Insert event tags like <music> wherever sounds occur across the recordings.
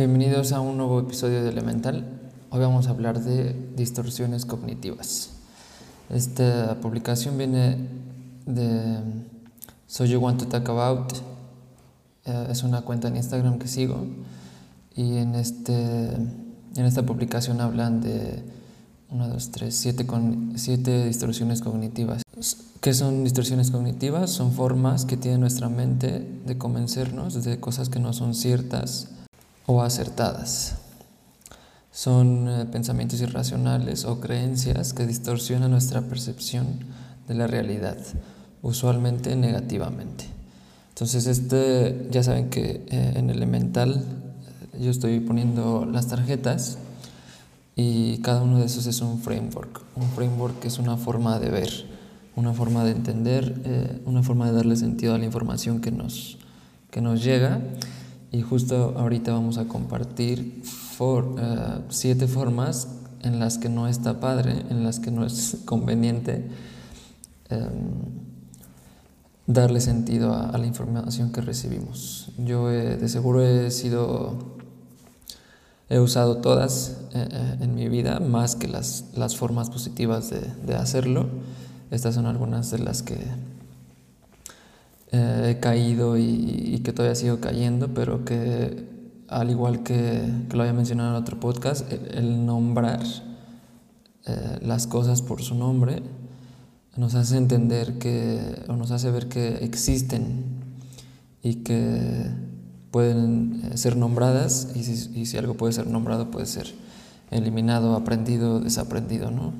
Bienvenidos a un nuevo episodio de Elemental. Hoy vamos a hablar de distorsiones cognitivas. Esta publicación viene de So You Want to Talk About. Eh, es una cuenta en Instagram que sigo. Y en, este, en esta publicación hablan de 1, 2, 3, 7, con, siete distorsiones cognitivas. ¿Qué son distorsiones cognitivas? Son formas que tiene nuestra mente de convencernos de cosas que no son ciertas o acertadas. Son eh, pensamientos irracionales o creencias que distorsionan nuestra percepción de la realidad, usualmente negativamente. Entonces, este, ya saben que eh, en Elemental eh, yo estoy poniendo las tarjetas y cada uno de esos es un framework. Un framework es una forma de ver, una forma de entender, una forma de darle sentido a la información que nos, que nos llega y justo ahorita vamos a compartir eh, siete formas en las que no está padre, en las que no es <laughs> conveniente em, darle sentido a, la información que recibimos. Yo de seguro he sido, he usado todas eh, eh, en mi vida, más que las, las formas positivas de, de hacerlo. Estas son algunas de las que eh, he caído y, que todavía sigo cayendo, pero que al igual que, lo había mencionado en otro podcast, el, nombrar eh, las cosas por su nombre nos hace entender que, o nos hace ver que existen y que pueden eh, ser nombradas y si, y si algo puede ser nombrado puede ser eliminado, aprendido, desaprendido, ¿no?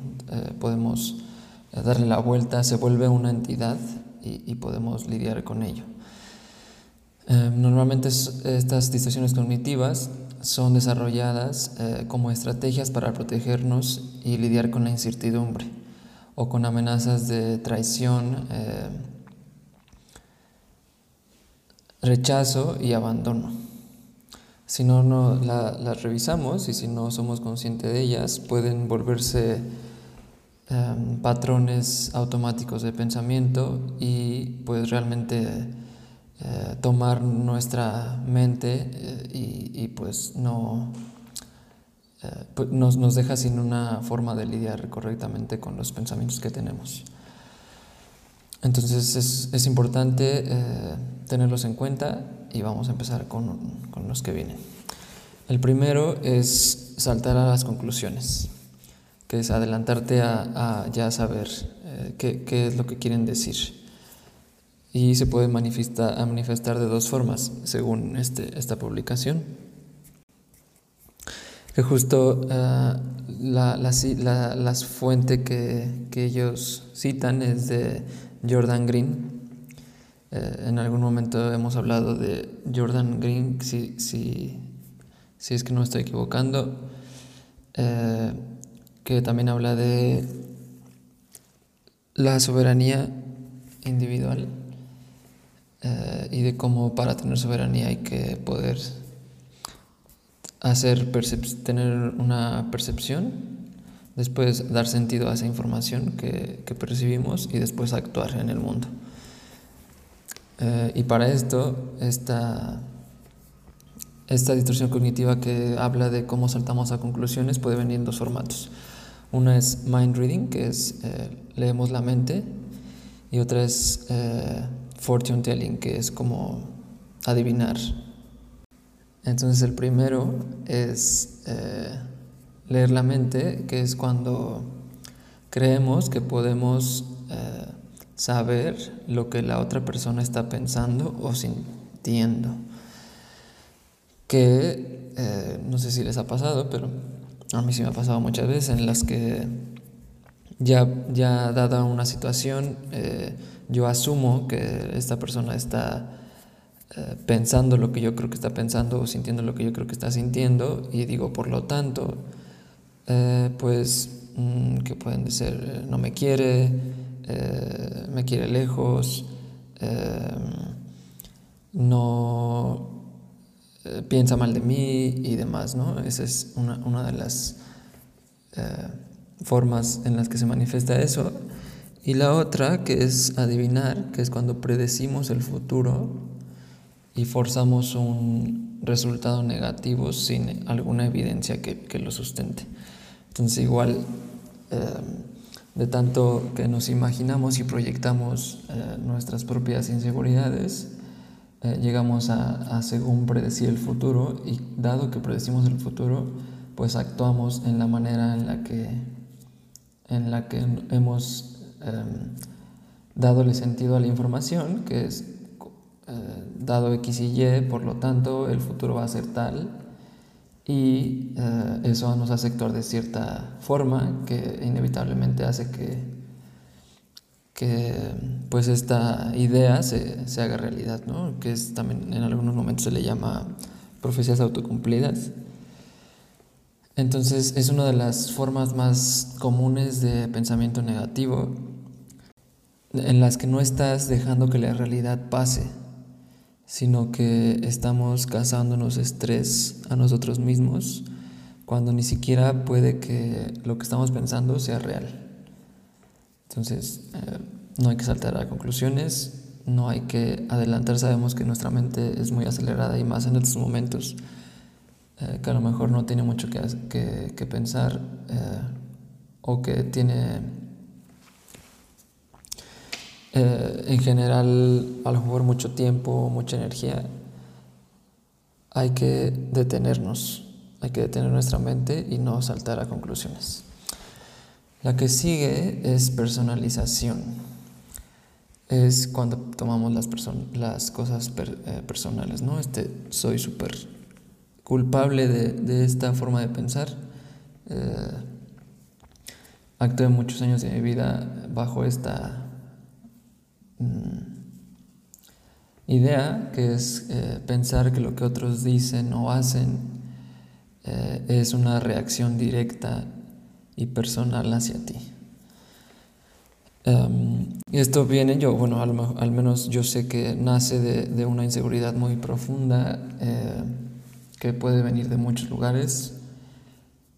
podemos darle la vuelta, se vuelve una entidad y, podemos lidiar con ello. Eh, normalmente estas distorsiones cognitivas son desarrolladas eh, como estrategias para protegernos y lidiar con la incertidumbre o con amenazas de traición, eh, rechazo y abandono. Si no las revisamos y si no somos conscientes de ellas, pueden volverse Em, patrones automáticos de pensamiento y pues realmente eh, tomar nuestra mente eh, y, pues no eh, pues, nos, nos, deja sin una forma de lidiar correctamente con los pensamientos que tenemos. Entonces es, es importante tenerlos en cuenta y vamos a empezar con, con los que vienen. El primero es saltar a las conclusiones que es adelantarte a, ya saber eh, qué, es lo que quieren decir. Y se puede manifestar, a manifestar de dos formas, según este, esta publicación. Que justo uh, la, la, fuente que, ellos citan es de Jordan Green. Eh, en algún momento hemos hablado de Jordan Green, si, si, si es que no estoy equivocando. Eh, que también habla de la soberanía individual eh, y de cómo para tener soberanía hay que poder hacer tener una percepción, después dar sentido a esa información que, percibimos y después actuar en el mundo. Eh, y para esto, esta, esta distorsión cognitiva que habla de cómo saltamos a conclusiones puede venir en dos formatos. Una es mind reading, que es eh, leemos la mente, y otra es eh, fortune telling, que es como adivinar. Entonces el primero es eh, leer la mente, que es cuando creemos que podemos saber lo que la otra persona está pensando o sintiendo. Que no sé si les ha pasado, pero a mí sí me ha pasado muchas veces en las que ya, ya dada una situación, eh, yo asumo que esta persona está eh, pensando lo que yo creo que está pensando o sintiendo lo que yo creo que está sintiendo y digo, por lo tanto, eh, pues, mm, que pueden decir, no me quiere, me quiere lejos, no eh, piensa mal de mí y demás, ¿no? Esa es una, una de las eh, formas en las que se manifiesta eso. Y la otra, que es adivinar, que es cuando predecimos el futuro y forzamos un, resultado negativo sin alguna evidencia que, lo sustente. Entonces igual em, de tanto que nos imaginamos y proyectamos eh, nuestras propias inseguridades, eh, llegamos a, según predecir el futuro y dado que predecimos el futuro, pues actuamos en la manera en la que, en la que hemos eh, dadole sentido a la información, que es eh, dado X y Y, por lo tanto el futuro va a ser tal. Y eh, eso nos hace actuar de cierta forma que inevitablemente hace que, que pues esta idea se, se haga realidad, ¿no? que es también en algunos momentos se le llama profecías autocumplidas. Entonces es una de las formas más comunes de pensamiento negativo en las que no estás dejando que la realidad pase, sino que estamos causándonos estrés a nosotros mismos cuando ni siquiera puede que lo que estamos pensando sea real. Entonces, eh, no hay que saltar a conclusiones, no hay que adelantar, sabemos que nuestra mente es muy acelerada y más en estos momentos eh, que a lo mejor no tiene mucho que, que, pensar eh, o que tiene en general a lo mejor mucho tiempo, mucha energía, hay que detenernos, hay que detener nuestra mente y no saltar a conclusiones. La que sigue es personalización. Es cuando tomamos las, las cosas personales, ¿no? Este, soy súper culpable de, esta forma de pensar. Eh, actué muchos años de mi vida bajo esta mm, idea que es eh, pensar que lo que otros dicen o hacen eh, es una reacción directa y personal hacia ti. Y esto viene, yo, bueno, al, menos yo sé que nace de, de una inseguridad muy profunda que puede venir de muchos lugares,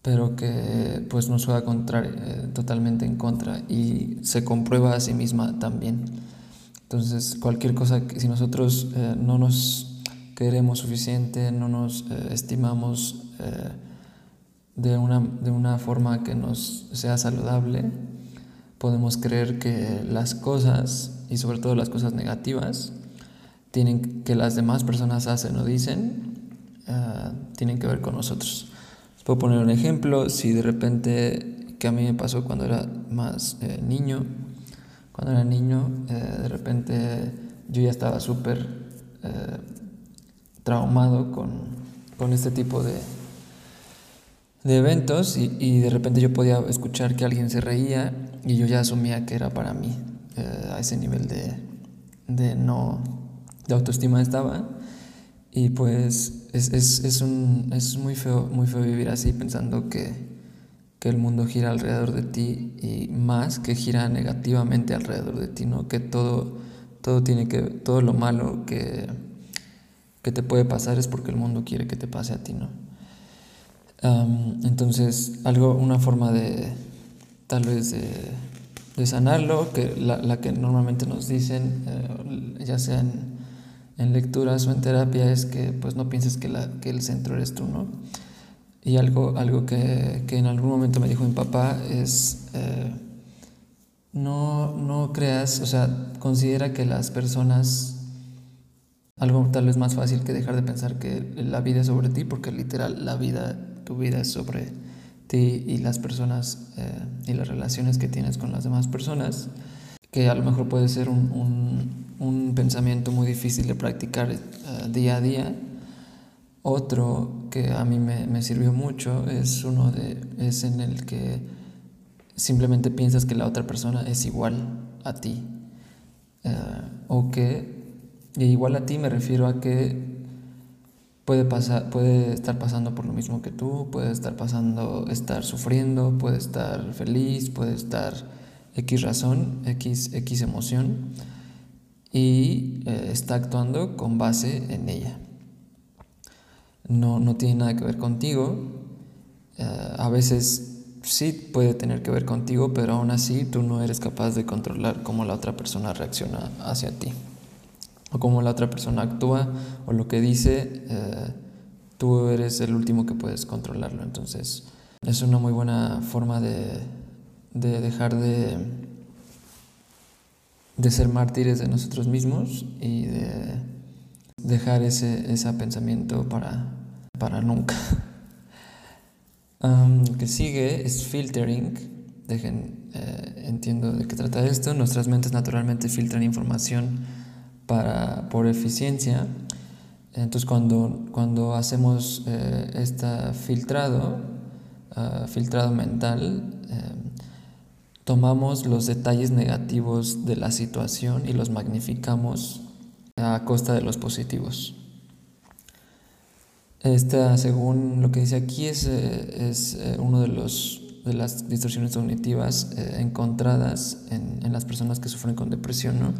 pero que pues nos juega contra, eh, totalmente en contra y se comprueba a sí misma también. Entonces, cualquier cosa que si nosotros eh, no nos queremos suficiente, no nos eh, estimamos de, una, de una forma que nos sea saludable, podemos creer que las cosas, y sobre todo las cosas negativas, tienen que las demás personas hacen o dicen, Ah, tienen que ver con nosotros. Les puedo poner un ejemplo, si de repente, que a mí me pasó cuando era más eh, niño, cuando era niño, eh, de repente yo ya estaba súper eh, traumado con, con, este tipo de, de eventos y, y, de repente yo podía escuchar que alguien se reía y yo ya asumía que era para mí, a ese nivel de, de no, de autoestima estaba. Y pues es, es, es, un, es muy, feo, muy feo vivir así pensando que, que, el mundo gira alrededor de ti y más que gira negativamente alrededor de ti, ¿no? Que todo, todo tiene que, todo lo malo que, que te puede pasar es porque el mundo quiere que te pase a ti, ¿no? Entonces, algo, una forma de, tal vez de, sanarlo, que la, que normalmente nos dicen, eh, ya sea en lecturas o en terapia es que pues no pienses que, la, el centro eres tú, ¿no? Y algo, algo que, que en algún momento me dijo mi papá es, eh, no, no creas, o sea, considera que las personas, algo tal vez más fácil que dejar de pensar que la vida es sobre ti, porque literal la vida, tu vida sobre ti y las personas eh, y las relaciones que tienes con las demás personas, que a lo mejor puede ser un, un un pensamiento muy difícil de practicar eh, día a día. Otro que a mí me, sirvió mucho es uno de, es en el que simplemente piensas que la otra persona es igual a ti. Eh, o que igual a ti me refiero a que puede, pasar, puede estar pasando por lo mismo que tú, puede estar pasando, estar sufriendo, puede estar feliz, puede estar X razón, X, X emoción y eh, está actuando con base en ella. No, no tiene nada que ver contigo. Eh, a veces sí puede tener que ver contigo, pero aún así tú no eres capaz de controlar cómo la otra persona reacciona hacia ti. O cómo la otra persona actúa o lo que dice. Eh, tú eres el último que puedes controlarlo. Entonces, es una muy buena forma de, de dejar de, de ser mártires de nosotros mismos y de dejar ese, ese pensamiento para, para nunca. <laughs> lo que sigue es filtering. Dejen, eh, entiendo de qué trata esto. Nuestras mentes naturalmente filtran información para, por eficiencia. Entonces cuando, cuando hacemos eh, este filtrado, ah, filtrado mental, eh, tomamos los detalles negativos de la situación y los magnificamos a costa de los positivos. Esta, según lo que dice aquí, es, eh, es eh, uno de, de las distorsiones cognitivas eh, encontradas en, en, las personas que sufren con depresión. ¿no?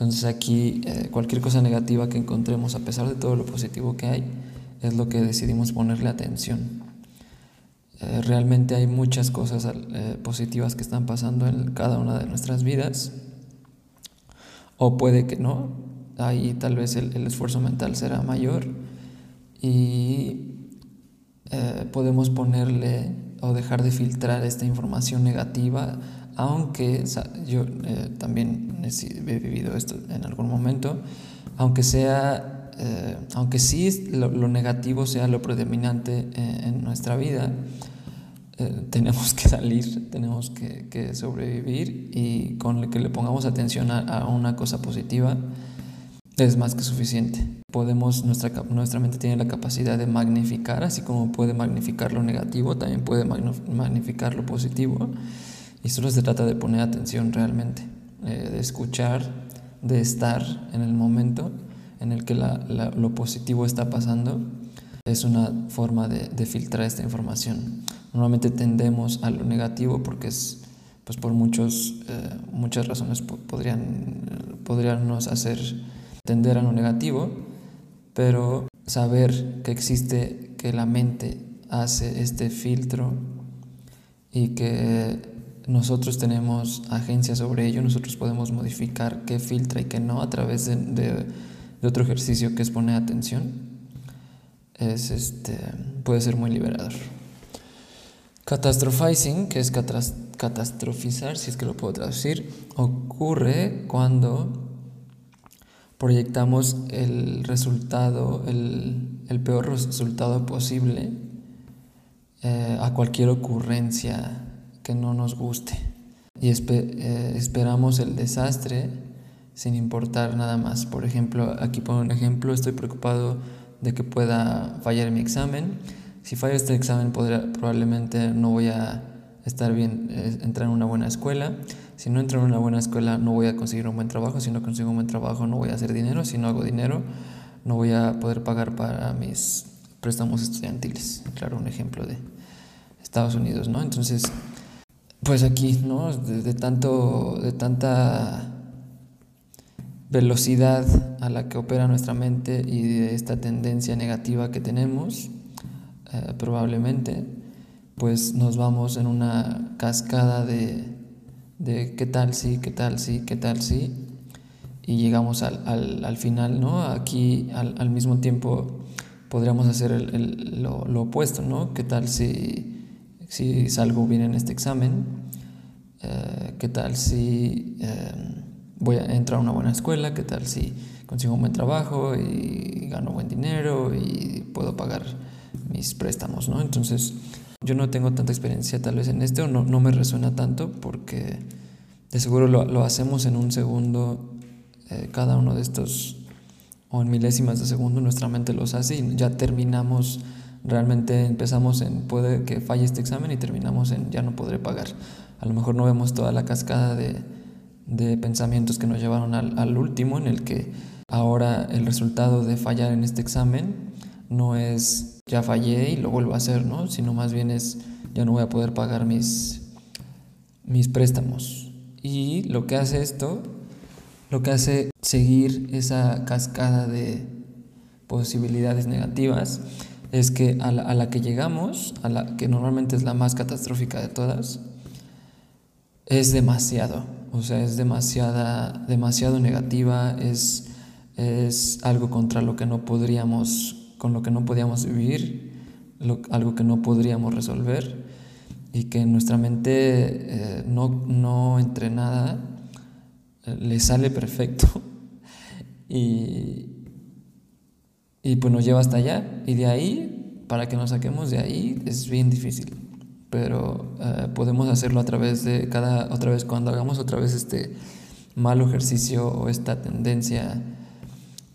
Entonces aquí cualquier cosa negativa que encontremos, a pesar de todo lo positivo que hay, es lo que decidimos ponerle atención. realmente hay muchas cosas positivas que están pasando en cada una de nuestras vidas, o puede que no, ahí tal vez el, el esfuerzo mental será mayor. Y eh, podemos ponerle o dejar de filtrar esta información negativa, aunque yo eh, también he vivido esto en algún momento, aunque sea, eh, aunque sí lo, negativo sea lo predominante en nuestra vida, tenemos que salir, tenemos que, que, sobrevivir y con que le pongamos atención a, a una cosa positiva, es más que suficiente. Podemos, nuestra, nuestra mente tiene la capacidad de magnificar, así como puede magnificar lo negativo, también puede magnificar lo positivo. Y solo se trata de poner atención realmente, eh, de escuchar, de estar en el momento en el que lo positivo está pasando. Es una forma de, filtrar esta información. Normalmente tendemos a lo negativo porque es, pues por muchos, eh, muchas razones podrían, podrían nos hacer tender a lo negativo, pero saber que existe, que la mente hace este filtro y que nosotros tenemos agencia sobre ello, nosotros podemos modificar qué filtra y qué no a través de, otro ejercicio que es poner atención, es este, puede ser muy liberador. Catastrophizing, que es catastrofizar, si es que lo puedo traducir, ocurre cuando proyectamos el resultado, el, peor resultado posible eh, a cualquier ocurrencia que no nos guste. Y eh, esperamos el desastre sin importar nada más. Por ejemplo, aquí pongo un ejemplo, estoy preocupado de que pueda fallar mi examen. Si fallo este examen probablemente no voy a estar bien, entrar en una buena escuela. Si no entro en una buena escuela no voy a conseguir un buen trabajo, si no consigo un buen trabajo no voy a hacer dinero, si no hago dinero no voy a poder pagar para mis préstamos estudiantiles. Claro, un ejemplo de Estados Unidos, ¿no? Entonces, pues aquí, ¿no? De, tanto, de tanta velocidad a la que opera nuestra mente y de esta tendencia negativa que tenemos, eh, probablemente, pues nos vamos en una cascada de de qué tal sí, qué tal sí, qué tal sí, y llegamos al, al, al final, ¿no? Aquí al, al, mismo tiempo podríamos hacer el, lo, lo, opuesto, ¿no? ¿Qué tal si, si salgo bien en este examen? Eh, ¿Qué tal si eh, voy a entrar a una buena escuela? ¿Qué tal si consigo un buen trabajo y gano buen dinero y puedo pagar mis préstamos, ¿no? Entonces, yo no tengo tanta experiencia tal vez en este o no, no me resuena tanto porque de seguro lo, lo hacemos en un segundo, eh, cada uno de estos, o en milésimas de segundo nuestra mente los hace y ya terminamos, realmente empezamos en puede que falle este examen y terminamos en ya no podré pagar. A lo mejor no vemos toda la cascada de, de pensamientos que nos llevaron al, al último en el que ahora el resultado de fallar en este examen no es ya fallé y lo vuelvo a hacer, ¿no? Sino más bien es, ya no voy a poder pagar mis, mis préstamos. Y lo que hace esto, lo que hace seguir esa cascada de posibilidades negativas, es que a la, a la que llegamos, a la que normalmente es la más catastrófica de todas, es demasiado, o sea, es demasiada, demasiado negativa, es, es algo contra lo que no podríamos con lo que no podíamos vivir, algo que no podríamos resolver y que nuestra mente eh, no, no entrenada eh, le sale perfecto. <laughs> Y, y pues nos lleva hasta allá y de ahí, para que nos saquemos de ahí, es bien difícil. Pero eh, podemos hacerlo a través de cada, otra vez, cuando hagamos otra vez este malo ejercicio o esta tendencia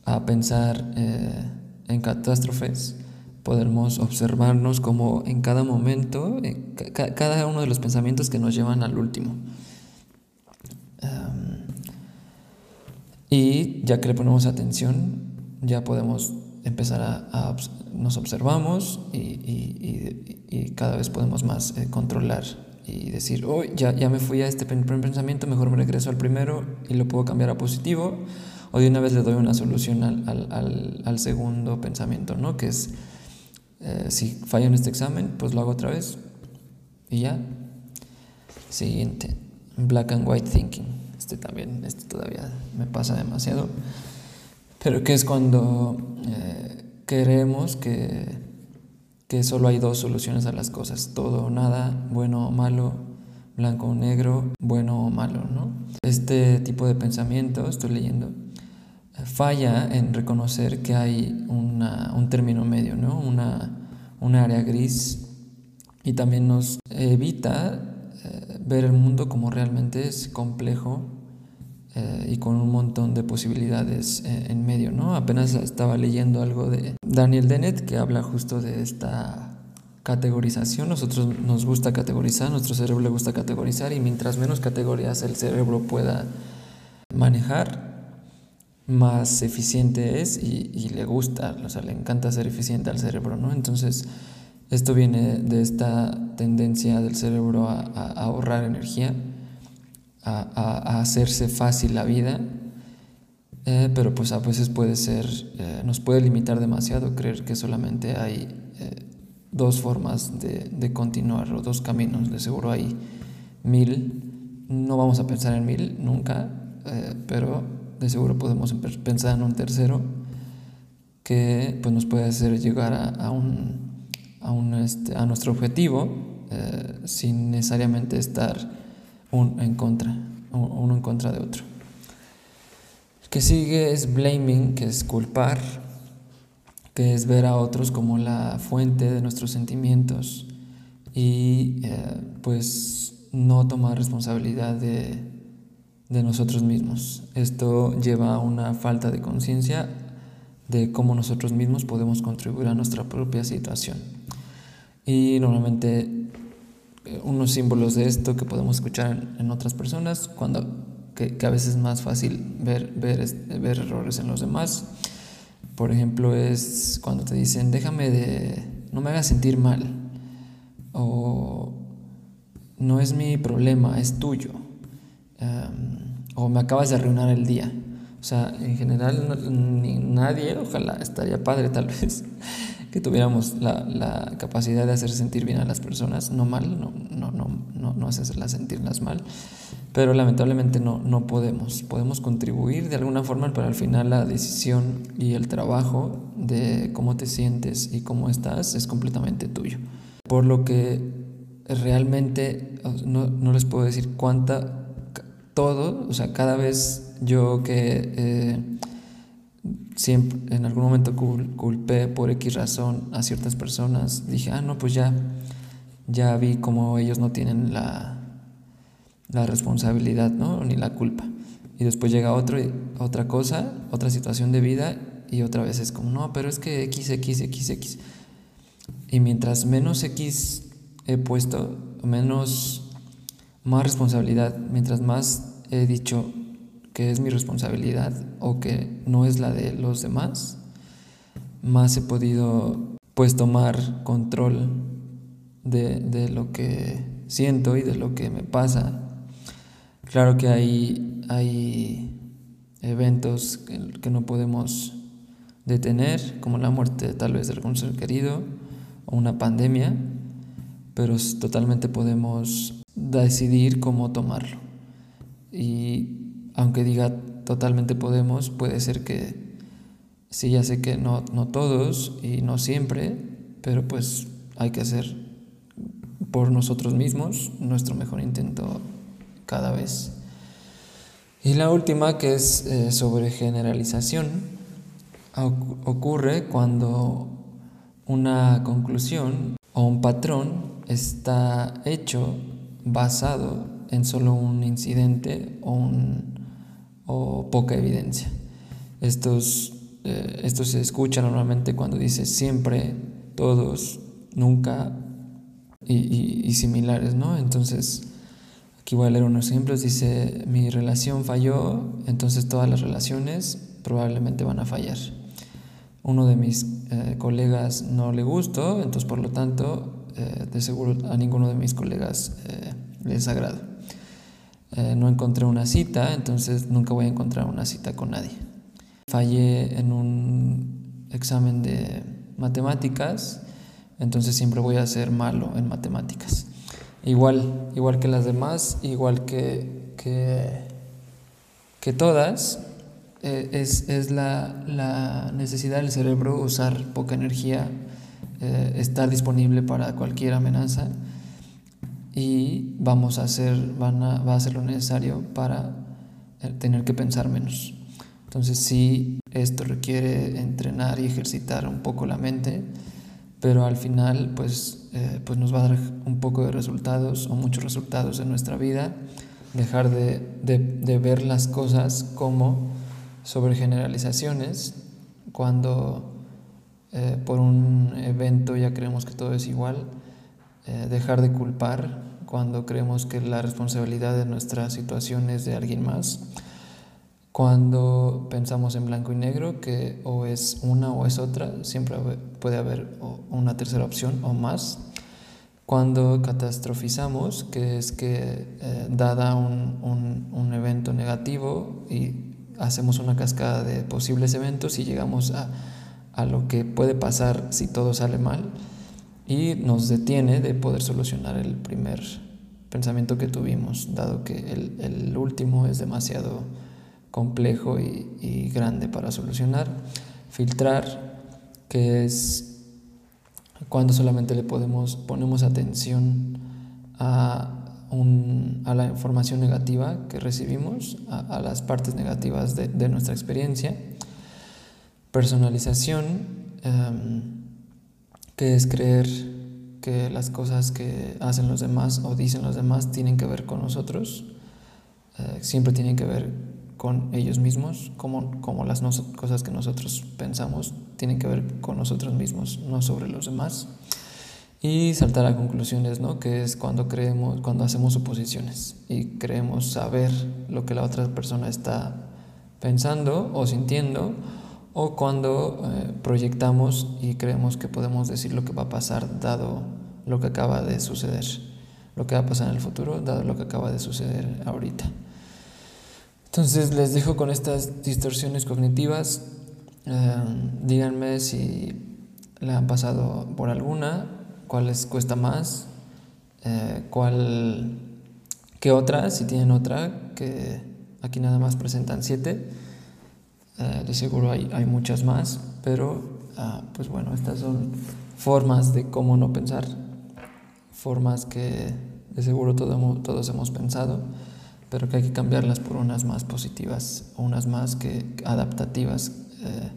a pensar en catástrofes, podemos observarnos como en cada momento, cada uno de los pensamientos que nos llevan al último. y ya que le ponemos atención, ya podemos empezar a, nos observamos y, cada vez podemos más eh, controlar y decir, oh, ya, ya me fui a este primer pensamiento, mejor me regreso al primero y lo puedo cambiar a positivo, o de una vez le doy una solución al, al, al segundo pensamiento, ¿no? Que es eh, si fallo en este examen, pues lo hago otra vez. Y ya. Siguiente. Black and white thinking. Este también, este todavía me pasa demasiado. Pero que es cuando eh, creemos que, que solo hay dos soluciones a las cosas. Todo o nada, bueno o malo, blanco o negro, bueno o malo, ¿no? Este tipo de pensamiento, estoy leyendo, falla en reconocer que hay un término medio, ¿no? una, área gris y también nos evita eh, ver el mundo como realmente es complejo eh, y con un montón de posibilidades eh, en medio. ¿no? Apenas estaba leyendo algo de Daniel Dennett que habla justo de esta categorización. Nosotros nos gusta categorizar, nuestro cerebro le gusta categorizar y mientras menos categorías el cerebro pueda manejar, más eficiente es y, le gusta, o sea, le encanta ser eficiente al cerebro, ¿no? Entonces, esto viene de esta tendencia del cerebro a, ahorrar energía, a, hacerse fácil la vida, eh, pero pues a veces puede ser, eh, nos puede limitar demasiado creer que solamente hay eh, dos formas de, continuar o dos caminos, de seguro hay mil, no vamos a pensar en mil nunca, pero de seguro podemos pensar en un tercero que pues, nos puede hacer llegar a, un, este, a nuestro objetivo sin necesariamente estar un en contra, uno en contra de otro. El que sigue es blaming, que es culpar, que es ver a otros como la fuente de nuestros sentimientos y eh, pues no tomar responsabilidad de, de nosotros mismos. Esto lleva a una falta de conciencia de cómo nosotros mismos podemos contribuir a nuestra propia situación. Y normalmente unos símbolos de esto que podemos escuchar en, otras personas, cuando, que, a veces es más fácil ver, ver, ver errores en los demás. Por ejemplo, es cuando te dicen, déjame de, no me hagas sentir mal, o no es mi problema, es tuyo o me acabas de arruinar el día. O sea, en general ni nadie, ojalá estaría padre tal <laughs> vez, que tuviéramos la, capacidad de hacer sentir bien a las personas, no mal, no, no, no, no, no hacerlas sentirlas mal, pero lamentablemente no, no podemos. Podemos contribuir de alguna forma, pero al final la decisión y el trabajo de cómo te sientes y cómo estás es completamente tuyo. Por lo que realmente no, no les puedo decir cuánta todo, o sea, cada vez yo que eh, siempre en algún momento culpé por X razón a ciertas personas, dije, ah, no, pues ya, ya vi como ellos no tienen la, la responsabilidad, ¿no? Ni la culpa. Y después llega otro, otra cosa, otra situación de vida y otra vez es como, no, pero es que X, X, X, X. Y mientras menos X he puesto, menos más responsabilidad, mientras más he dicho que es mi responsabilidad o que no es la de los demás, más he podido pues tomar control de, lo que siento y de lo que me pasa. Claro que hay, hay eventos que, no podemos detener, como la muerte tal vez de algún ser querido o una pandemia, pero totalmente podemos decidir cómo tomarlo. Y aunque diga totalmente podemos, puede ser que Sí, ya sé que no, no todos y no siempre, pero pues hay que hacer por nosotros mismos nuestro mejor intento cada vez. Y la última, que es eh, sobre generalización, ocurre cuando una conclusión o un patrón está hecho basado en solo un incidente o, un, o poca evidencia. Estos, eh, esto se escucha normalmente cuando dice siempre, todos, nunca y, y similares, ¿no? Entonces, Aquí voy a leer unos ejemplos. Dice, mi relación falló, entonces todas las relaciones probablemente van a fallar. Uno de mis eh, colegas no le gustó, entonces por lo tanto, eh, de seguro a ninguno de mis colegas eh, les agrada. no encontré una cita, entonces nunca voy a encontrar una cita con nadie. Fallé en un examen de matemáticas, entonces siempre voy a ser malo en matemáticas. Igual, igual que las demás, igual que, que, todas, eh, es, la, necesidad del cerebro usar poca energía, eh, estar disponible para cualquier amenaza y vamos a hacer, van va a ser lo necesario para eh, tener que pensar menos. Entonces sí, esto requiere entrenar y ejercitar un poco la mente, pero al final pues, eh, pues nos va a dar un poco de resultados o muchos resultados en nuestra vida, dejar de, ver las cosas como sobre generalizaciones, cuando eh, por un evento ya creemos que todo es igual, eh, dejar de culpar cuando creemos que la responsabilidad de nuestra situación es de alguien más cuando pensamos en blanco y negro, que o es una o es otra, siempre puede haber una tercera opción o más. Cuando catastrofizamos, que es que eh, dada un, un, evento negativo y hacemos una cascada de posibles eventos y llegamos a, a, lo que puede pasar si todo sale mal y nos detiene de poder solucionar el primer pensamiento que tuvimos, dado que el, el último es demasiado complejo y, grande para solucionar. Filtrar, que es cuando solamente le podemos, ponemos atención a, a la información negativa que recibimos, a, las partes negativas de, nuestra experiencia. Personalización, em, que es creer que las cosas que hacen los demás o dicen los demás tienen que ver con nosotros, eh, siempre tienen que ver con ellos mismos, como, como las cosas que nosotros pensamos tienen que ver con nosotros mismos, no sobre los demás. Y saltar a conclusiones, ¿no? que es cuando creemos, cuando hacemos suposiciones y creemos saber lo que la otra persona está pensando o sintiendo, o cuando eh, proyectamos y creemos que podemos decir lo que va a pasar dado lo que acaba de suceder, lo que va a pasar en el futuro dado lo que acaba de suceder ahorita. Entonces les dejo con estas distorsiones cognitivas. Eh, díganme si le han pasado por alguna, cuál les cuesta más, eh, cuál, qué otra, si tienen otra, que aquí nada más presentan siete. Eh, de seguro hay, hay, muchas más, pero ah, pues bueno, estas son formas de cómo no pensar, formas que de seguro todos hemos pensado pero que hay que cambiarlas por unas más positivas, unas más que, adaptativas, eh,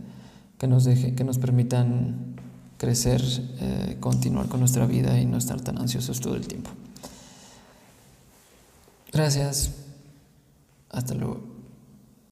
que, nos deje, que nos permitan crecer, eh, continuar con nuestra vida y no estar tan ansiosos todo el tiempo. Gracias. Hasta luego.